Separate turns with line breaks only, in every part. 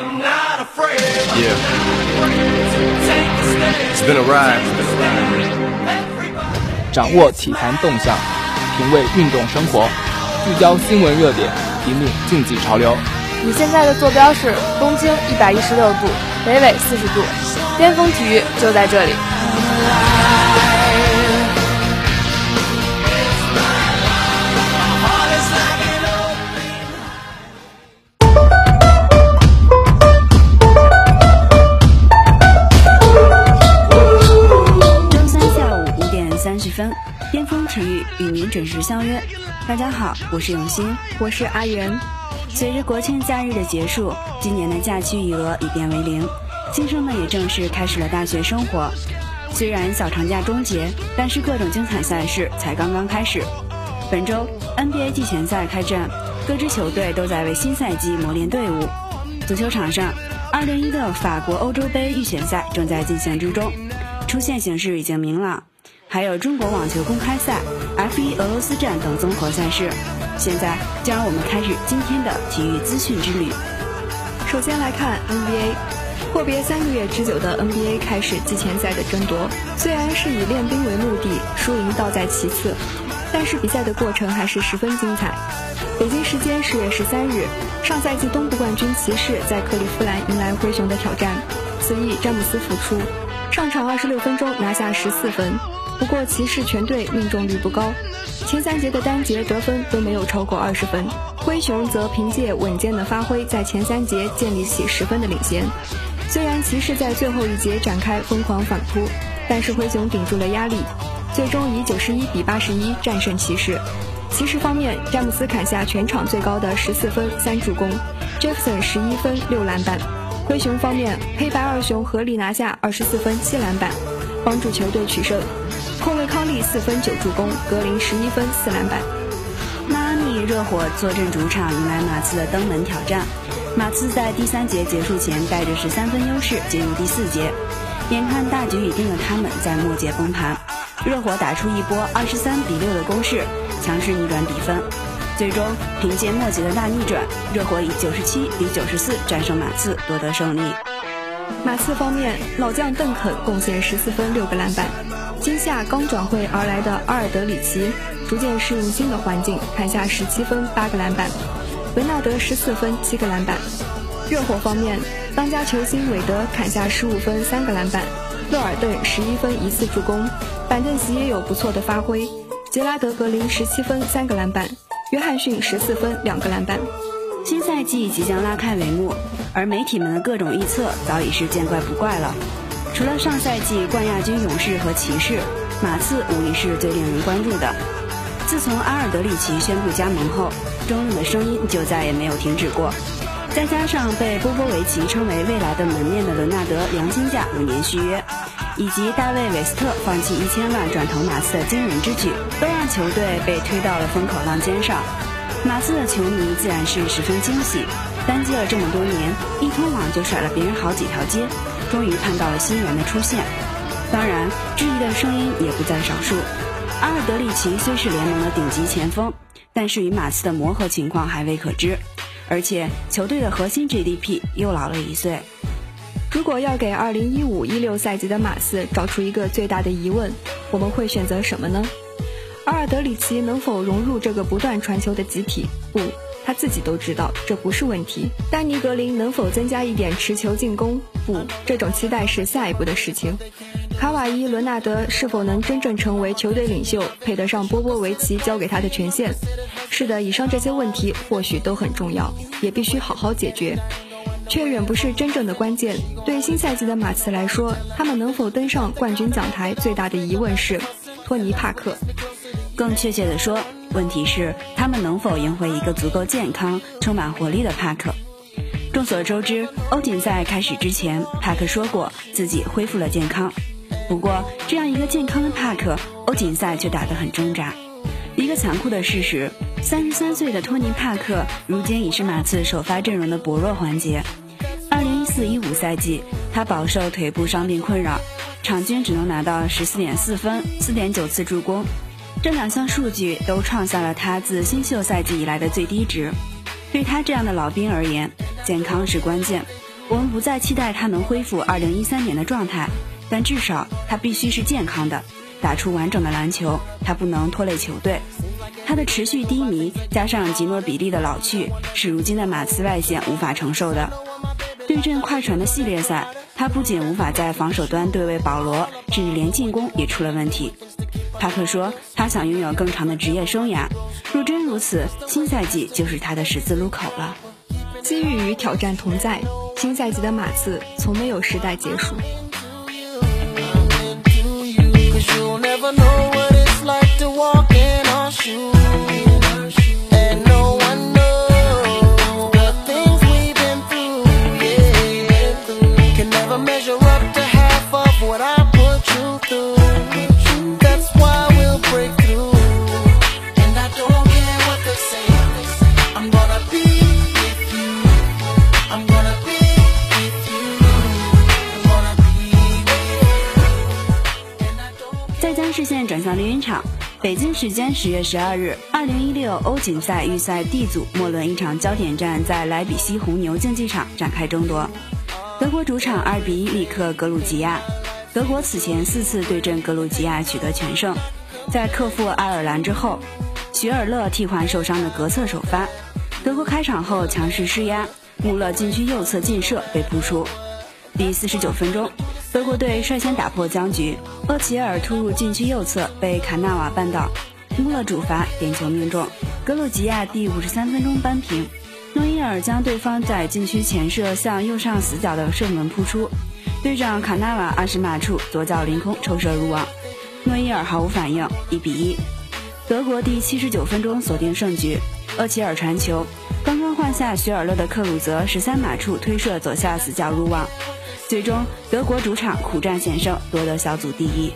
Yeah. It's been a ride.
掌握体坛动向，品味运动生活，聚焦新闻热点，引领竞技潮流。
你现在的坐标是东经一百一十六度，北纬四十度，巅峰体育就在这里。
您准时相约。大家好，我是永新，
我是阿元。
随着国庆假日的结束，今年的假期余额已变为零，新生们也正式开始了大学生活。虽然小长假终结，但是各种精彩赛事才刚刚开始。本周 NBA 季前赛开战，各支球队都在为新赛季磨练队伍。足球场上，2016法国欧洲杯预选赛正在进行之中，出线形势已经明朗。还有中国网球公开赛、F1 俄罗斯站等综合赛事。现在就让我们开始今天的体育资讯之旅。
首先来看 NBA，阔别三个月之久的 NBA 开始季前赛的争夺。虽然是以练兵为目的，输赢倒在其次，但是比赛的过程还是十分精彩。北京时间十月十三日，上赛季东部冠军骑士在克利夫兰迎来灰熊的挑战。此役詹姆斯复出，上场二十六分钟拿下十四分。不过骑士全队命中率不高，前三节的单节得分都没有超过二十分。灰熊则凭借稳健的发挥，在前三节建立起十分的领先。虽然骑士在最后一节展开疯狂反扑，但是灰熊顶住了压力，最终以九十一比八十一战胜骑士。骑士方面，詹姆斯砍下全场最高的十四分三助攻，Jefferson 十一分六篮板。灰熊方面，黑白二雄合力拿下二十四分七篮板，帮助球队取胜。后卫康利四分九助攻，格林十一分四篮板。
迈阿密热火坐镇主场迎来马刺的登门挑战。马刺在第三节结束前带着十三分优势进入第四节，眼看大局已定的他们在末节崩盘。热火打出一波二十三比六的攻势，强势逆转比分。最终凭借末节的大逆转，热火以九十七比九十四战胜马刺，夺得胜利。
马刺方面，老将邓肯贡献十四分六个篮板。今夏刚转会而来的阿尔德里奇逐渐适应新的环境，砍下十七分八个篮板。文纳德十四分七个篮板。热火方面，当家球星韦德砍下十五分三个篮板，勒尔顿十一分一次助攻，板凳席也有不错的发挥。杰拉德格林十七分三个篮板，约翰逊十四分两个篮板。
新赛季即将拉开帷幕，而媒体们的各种预测早已是见怪不怪了。除了上赛季冠亚军勇士和骑士，马刺无疑是最令人关注的。自从阿尔德里奇宣布加盟后，争论的声音就再也没有停止过。再加上被波波维奇称为未来的门面的伦纳德良心价五年续约，以及大卫韦斯特放弃一千万转投马刺的惊人之举，都让球队被推到了风口浪尖上。马刺的球迷自然是十分惊喜，单接了这么多年，一通网就甩了别人好几条街。终于盼到了新人的出现，当然，质疑的声音也不在少数。阿尔德里奇虽是联盟的顶级前锋，但是与马刺的磨合情况还未可知，而且球队的核心 GDP 又老了一岁。
如果要给2015-16赛季的马刺找出一个最大的疑问，我们会选择什么呢？阿尔德里奇能否融入这个不断传球的集体？不。他自己都知道这不是问题。丹尼格林能否增加一点持球进攻？不，这种期待是下一步的事情。卡瓦伊·伦纳德是否能真正成为球队领袖，配得上波波维奇交给他的权限？是的，以上这些问题或许都很重要，也必须好好解决，却远不是真正的关键。对新赛季的马刺来说，他们能否登上冠军讲台，最大的疑问是托尼·帕克。
更确切地说。问题是他们能否赢回一个足够健康、充满活力的帕克？众所周知，欧锦赛开始之前，帕克说过自己恢复了健康。不过，这样一个健康的帕克，欧锦赛却打得很挣扎。一个残酷的事实：三十三岁的托尼·帕克如今已是马刺首发阵容的薄弱环节。二零一四一五赛季，他饱受腿部伤病困扰，场均只能拿到十四点四分、四点九次助攻。这两项数据都创下了他自新秀赛季以来的最低值。对他这样的老兵而言，健康是关键。我们不再期待他能恢复2013年的状态，但至少他必须是健康的，打出完整的篮球。他不能拖累球队。他的持续低迷加上吉诺比利的老去，是如今的马刺外线无法承受的。对阵快船的系列赛，他不仅无法在防守端对位保罗，甚至连进攻也出了问题。帕克说，他想拥有更长的职业生涯。若真如此，新赛季就是他的十字路口了。
机遇与挑战同在，新赛季的马刺从没有时代结束。
转向连云场，北京时间十月十二日，二零一六欧锦赛预赛 D 组末轮一场焦点战在莱比锡红牛竞技场展开争夺。德国主场二比一力克格鲁吉亚。德国此前四次对阵格鲁吉亚取得全胜。在克服爱尔兰之后，许尔勒替换受伤的格策首发。德国开场后强势施压，穆勒禁区右侧劲射被扑出。第四十九分钟。德国队率先打破僵局，厄齐尔突入禁区右侧被卡纳瓦绊倒，穆勒主罚点球命中。格鲁吉亚第五十三分钟扳平，诺伊尔将对方在禁区前射向右上死角的射门扑出，队长卡纳瓦二十码处左脚凌空抽射入网，诺伊尔毫无反应，一比一。德国第七十九分钟锁定胜局，厄齐尔传球，刚刚换下许尔勒的克鲁泽十三码处推射左下死角入网。最终，德国主场苦战险胜，夺得小组第一。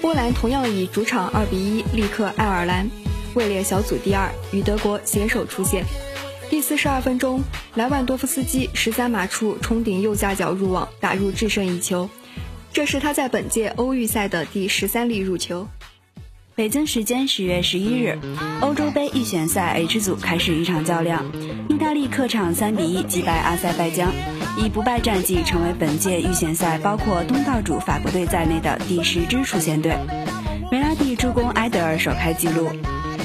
波兰同样以主场二比一力克爱尔兰，位列小组第二，与德国携手出线。第四十二分钟，莱万多夫斯基十三码处冲顶右下角入网，打入制胜一球，这是他在本届欧预赛的第十三粒入球。
北京时间十月十一日，欧洲杯预选赛 H 组开始一场较量，意大利客场三比一击败阿塞拜疆。以不败战绩成为本届预选赛包括东道主法国队在内的第十支出线队。梅拉蒂助攻埃德尔首开纪录，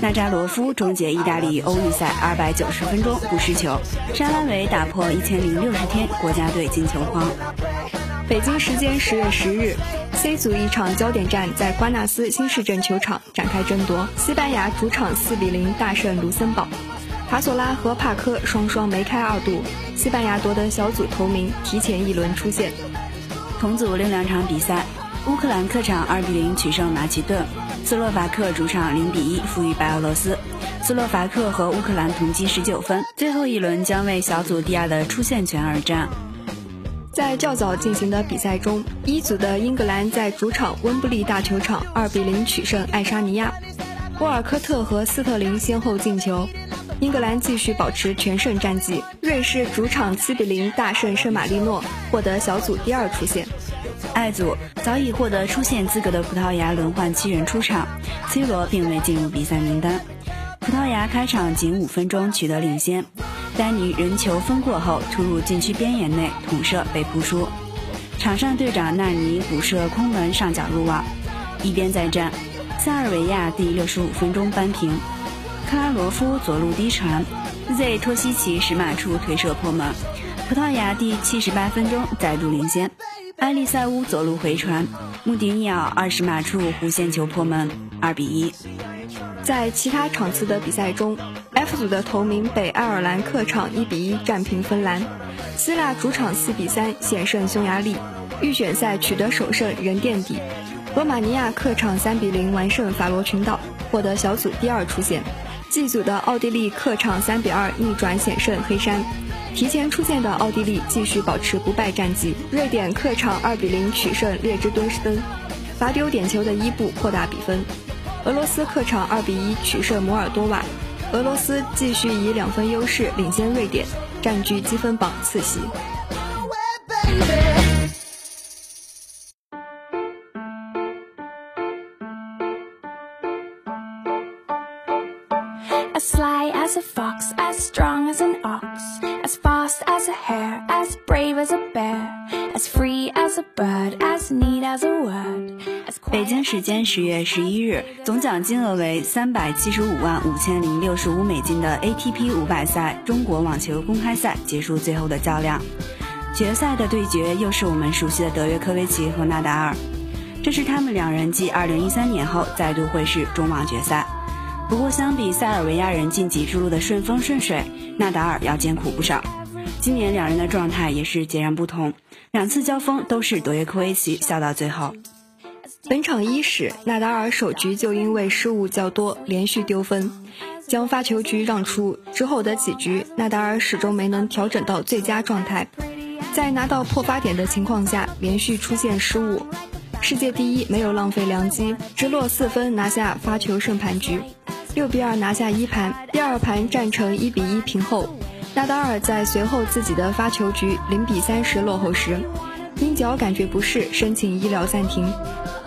纳扎罗夫终结意大利欧预赛二百九十分钟不失球，沙拉维打破一千零六十天国家队进球荒。
北京时间十月十日，C 组一场焦点战在瓜纳斯新市镇球场展开争夺，西班牙主场四比零大胜卢森堡。卡索拉和帕科双双梅开二度，西班牙夺得小组头名，提前一轮出线。
同组另两场比赛，乌克兰客场二比零取胜马其顿，斯洛伐克主场零比一负于白俄罗斯。斯洛伐克和乌克兰同积十九分，最后一轮将为小组第二的出线权而战。
在较早进行的比赛中，一组的英格兰在主场温布利大球场二比零取胜爱沙尼亚，沃尔科特和斯特林先后进球。英格兰继续保持全胜战绩，瑞士主场七比零大胜圣马力诺，获得小组第二出线。
爱组早已获得出线资格的葡萄牙轮换七人出场，C 罗并未进入比赛名单。葡萄牙开场仅五分钟取得领先，丹尼人球分过后突入禁区边沿内捅射被扑出，场上队长纳尼补射空门上角入网，一边再战。塞尔维亚第六十五分钟扳平。克拉罗夫左路低传，Z 托西奇十码处推射破门，葡萄牙第七十八分钟再度领先。埃利塞乌左路回传，穆迪尼奥二十码处弧线球破门，二比一。
在其他场次的比赛中，F 组的头名北爱尔兰客场一比一战平芬兰，希腊主场四比三险胜匈牙利，预选赛取得首胜仍垫底。罗马尼亚客场三比零完胜法罗群岛，获得小组第二出线。G 组的奥地利客场三比二逆转险胜黑山，提前出线的奥地利继续保持不败战绩。瑞典客场二比零取胜列支敦士登，罚丢点球的伊布扩大比分。俄罗斯客场二比一取胜摩尔多瓦，俄罗斯继续以两分优势领先瑞典，占据积分榜次席。
As sly as a fox, as strong as an ox, as fast as a hare.
as brave as a bear, as free as a bird, as neat as a word. 北京时间十月十一日，总奖金额为三百七十五万五千零六十五美金的 ATP 五百赛中国网球公开赛结束最后的较量。决赛的对决又是我们熟悉的德约科维奇和纳达尔，这是他们两人继二零一三年后再度会师中网决赛。不过，相比塞尔维亚人晋级之路的顺风顺水，纳达尔要艰苦不少。今年两人的状态也是截然不同，两次交锋都是德约科维奇笑到最后。
本场伊始，纳达尔首局就因为失误较多，连续丢分，将发球局让出。之后的几局，纳达尔始终没能调整到最佳状态，在拿到破发点的情况下，连续出现失误。世界第一没有浪费良机，直落四分拿下发球胜盘局。六比二拿下一盘，第二盘战成一比一平后。纳达尔在随后自己的发球局零比三十落后时，因脚感觉不适申请医疗暂停，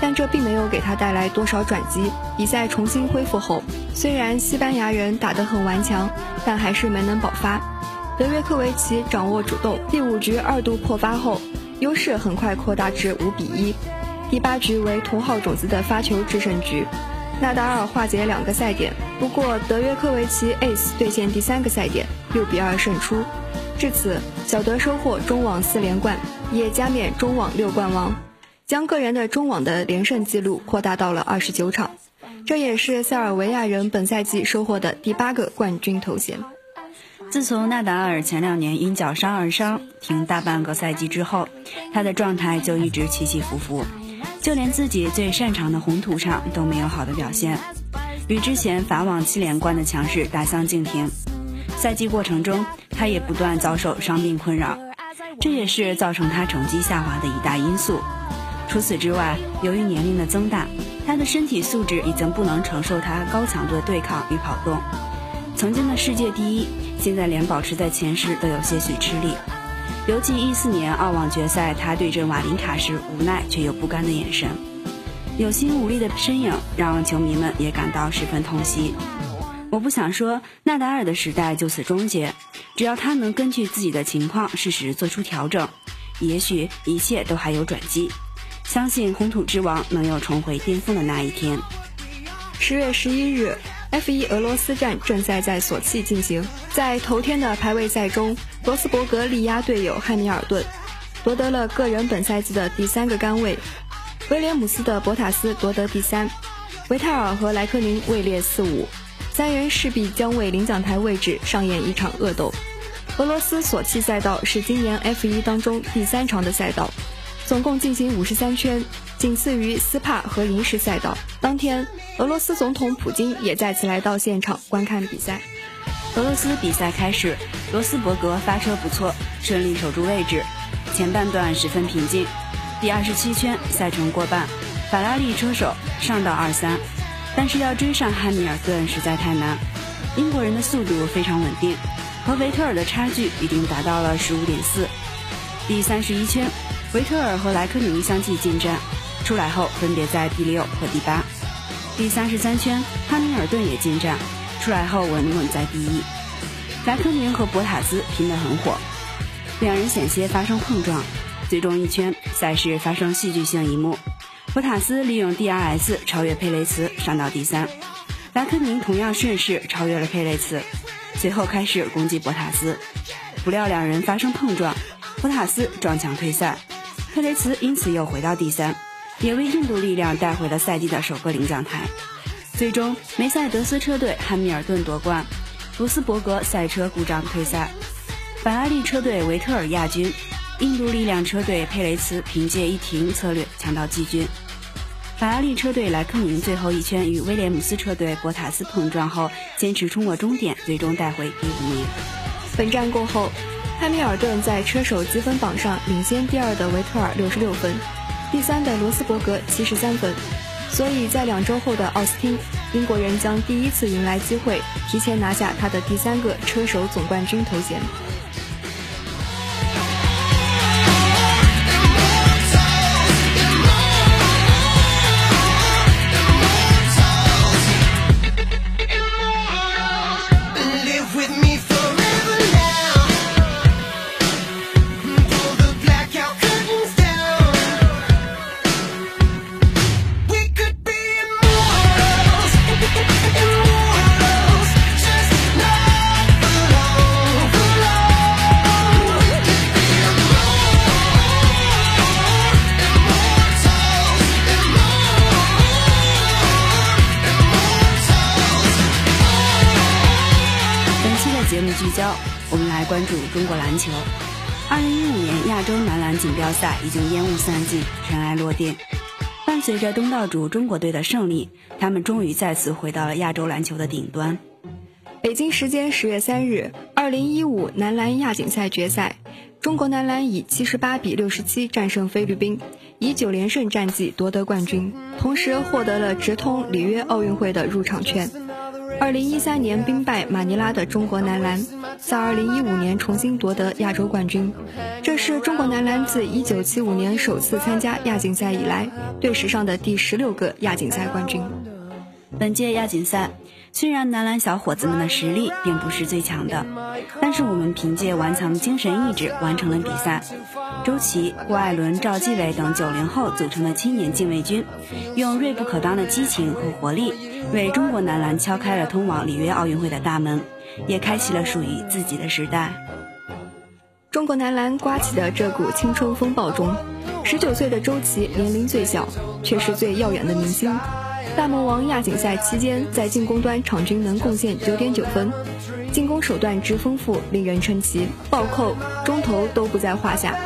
但这并没有给他带来多少转机。比赛重新恢复后，虽然西班牙人打得很顽强，但还是没能保发。德约科维奇掌握主动，第五局二度破发后，优势很快扩大至五比一。第八局为头号种子的发球制胜局。纳达尔化解两个赛点，不过德约科维奇 ace 兑现第三个赛点，六比二胜出。至此，小德收获中网四连冠，也加冕中网六冠王，将个人的中网的连胜纪录扩大到了二十九场。这也是塞尔维亚人本赛季收获的第八个冠军头衔。
自从纳达尔前两年因脚伤而伤停大半个赛季之后，他的状态就一直起起伏伏。就连自己最擅长的红土上都没有好的表现，与之前法网七连冠的强势大相径庭。赛季过程中，他也不断遭受伤病困扰，这也是造成他成绩下滑的一大因素。除此之外，由于年龄的增大，他的身体素质已经不能承受他高强度的对抗与跑动。曾经的世界第一，现在连保持在前十都有些许吃力。尤其一四年澳网决赛，他对阵瓦林卡时无奈却又不甘的眼神，有心无力的身影，让球迷们也感到十分痛惜。我不想说纳达尔的时代就此终结，只要他能根据自己的情况适时做出调整，也许一切都还有转机。相信红土之王能有重回巅峰的那一天。
十月十一日。F1 俄罗斯站正赛在索契进行，在头天的排位赛中，罗斯伯格力压队友汉密尔顿，夺得了个人本赛季的第三个杆位。威廉姆斯的博塔斯夺得第三，维泰尔和莱科宁位列四五，三人势必将为领奖台位置上演一场恶斗。俄罗斯索契赛道是今年 F1 当中第三长的赛道，总共进行五十三圈。仅次于斯帕和银石赛道。当天，俄罗斯总统普京也再次来到现场观看比赛。
俄罗斯比赛开始，罗斯伯格发车不错，顺利守住位置，前半段十分平静。第二十七圈，赛程过半，法拉利车手上到二三，但是要追上汉密尔顿实在太难。英国人的速度非常稳定，和维特尔的差距已经达到了十五点四。第三十一圈，维特尔和莱科宁相继进站。出来后分别在第六和第八，第三十三圈，汉密尔顿也进站，出来后稳稳在第一。莱科宁和博塔斯拼得很火，两人险些发生碰撞，最终一圈赛事发生戏剧性一幕，博塔斯利用 DRS 超越佩雷茨上到第三，莱科宁同样顺势超越了佩雷茨，随后开始攻击博塔斯，不料两人发生碰撞，博塔斯撞墙退赛，佩雷茨因此又回到第三。也为印度力量带回了赛季的首个领奖台。最终，梅赛德斯车队汉密尔顿夺冠，罗斯伯格赛车故障退赛，法拉利车队维特尔亚军，印度力量车队佩雷茨凭借一停策略抢到季军。法拉利车队莱克宁最后一圈与威廉姆斯车队博塔斯碰撞后，坚持冲过终点，最终带回第五名。
本站过后，汉密尔顿在车手积分榜上领先第二的维特尔六十六分。第三的罗斯伯格七十三分，所以在两周后的奥斯汀，英国人将第一次迎来机会，提前拿下他的第三个车手总冠军头衔。
关注中国篮球。二零一五年亚洲男篮锦标赛已经烟雾散尽，尘埃落定。伴随着东道主中国队的胜利，他们终于再次回到了亚洲篮球的顶端。
北京时间十月三日，二零一五男篮亚锦赛决赛，中国男篮以七十八比六十七战胜菲律宾，以九连胜战绩夺得冠军，同时获得了直通里约奥运会的入场券。二零一三年兵败马尼拉的中国男篮，在二零一五年重新夺得亚洲冠军，这是中国男篮自一九七五年首次参加亚锦赛以来，队史上的第十六个亚锦赛冠军。
本届亚锦赛，虽然男篮小伙子们的实力并不是最强的，但是我们凭借顽强的精神意志完成了比赛。周琦、郭艾伦、赵继伟等九零后组成的青年禁卫军，用锐不可当的激情和活力，为中国男篮敲开了通往里约奥运会的大门，也开启了属于自己的时代。
中国男篮刮起的这股青春风暴中，十九岁的周琦年龄最小，却是最耀眼的明星。大魔王亚锦赛期间，在进攻端场均能贡献九点九分，进攻手段之丰富令人称奇，暴扣、中投都不在话下，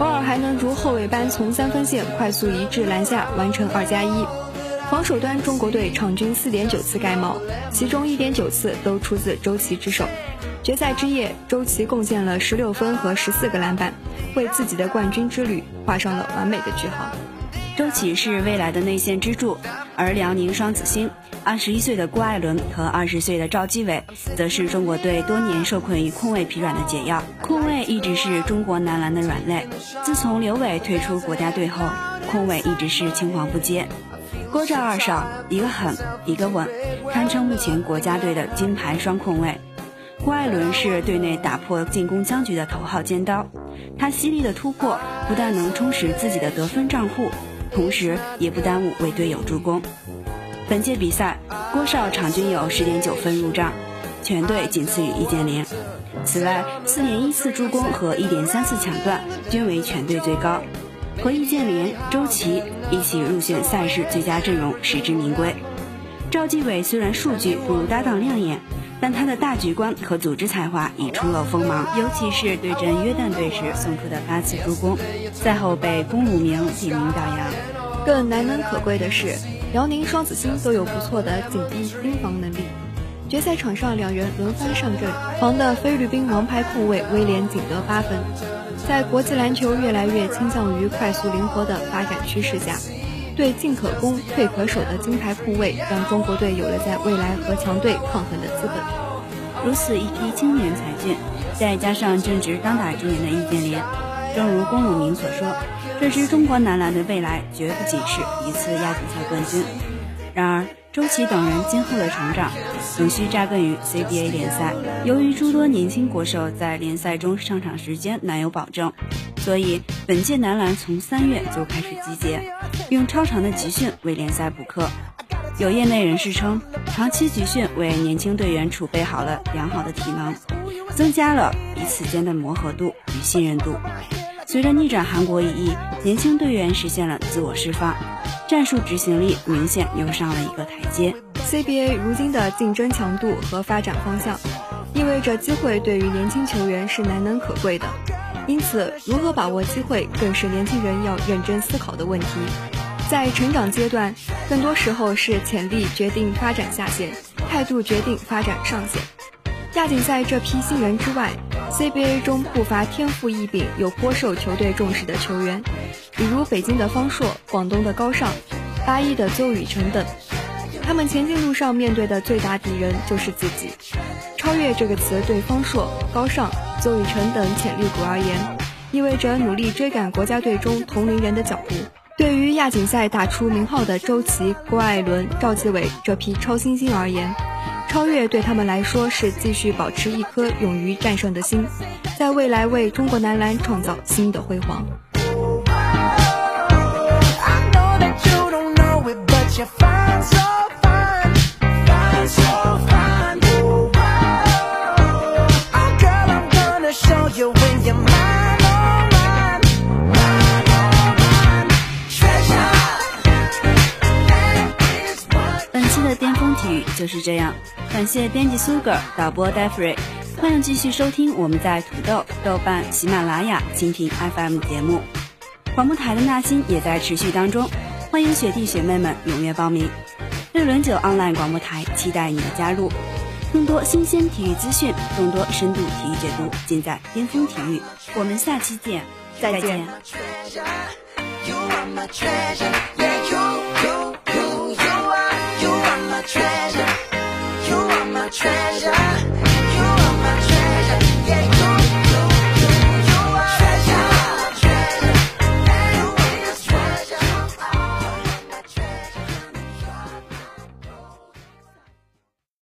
偶尔还能如后卫般从三分线快速移至篮下完成二加一。防守端，中国队场均四点九次盖帽，其中一点九次都出自周琦之手。决赛之夜，周琦贡献了十六分和十四个篮板，为自己的冠军之旅画上了完美的句号。
周琦是未来的内线支柱，而辽宁双子星二十一岁的郭艾伦和二十岁的赵继伟，则是中国队多年受困于控卫疲软的解药。控卫一直是中国男篮的软肋，自从刘伟退出国家队后，控卫一直是青黄不接。郭赵二少，一个狠，一个稳，堪称目前国家队的金牌双控卫。郭艾伦是队内打破进攻僵局的头号尖刀，他犀利的突破不但能充实自己的得分账户。同时也不耽误为队友助攻。本届比赛，郭少场均有十点九分入账，全队仅次于易建联。此外，四点一次助攻和一点三次抢断均为全队最高，和易建联、周琦一起入选赛事最佳阵容，实至名归。赵继伟虽然数据不如搭档亮眼，但他的大局观和组织才华已初露锋芒，尤其是对阵约旦队时送出的八次助攻，赛后被公鲁明点名表扬。
更难能可贵的是，辽宁双子星都有不错的紧逼盯防能力。决赛场上，两人轮番上阵，防的菲律宾王牌控卫威廉仅得八分。在国际篮球越来越倾向于快速灵活的发展趋势下，对进可攻、退可守的金牌控卫，让中国队有了在未来和强队抗衡的资本。
如此一批青年才俊，再加上正值当打之年的易建联，正如龚鲁明所说。这支中国男篮的未来绝不仅是一次亚锦赛冠军。然而，周琦等人今后的成长仍需扎根于 CBA 联赛。由于诸多年轻国手在联赛中上场时间难有保证，所以本届男篮从三月就开始集结，用超长的集训为联赛补课。有业内人士称，长期集训为年轻队员储备好了良好的体能，增加了彼此间的磨合度与信任度。随着逆转韩国一役，年轻队员实现了自我释放，战术执行力明显又上了一个台阶。
CBA 如今的竞争强度和发展方向，意味着机会对于年轻球员是难能可贵的。因此，如何把握机会，更是年轻人要认真思考的问题。在成长阶段，更多时候是潜力决定发展下限，态度决定发展上限。亚锦赛这批新人之外，CBA 中不乏天赋异禀又颇受球队重视的球员，比如北京的方硕、广东的高尚、八一的邹雨辰等。他们前进路上面对的最大敌人就是自己。超越这个词对方硕、高尚、邹雨辰等潜力股而言，意味着努力追赶国家队中同龄人的脚步。对于亚锦赛打出名号的周琦、郭艾伦、赵继伟这批超新星而言，超越对他们来说是继续保持一颗勇于战胜的心，在未来为中国男篮创造新的辉煌。
就是这样。感谢编辑苏格，导播 d e f r y 欢迎继续收听我们在土豆、豆瓣、喜马拉雅、蜻蜓 FM 节目。广播台的纳新也在持续当中，欢迎学弟学妹们踊跃报名。六轮九 online 广播台期待你的加入。更多新鲜体育资讯，更多深度体育解读，尽在巅峰体育。我们下期见，
再见。treasure. You are my treasure.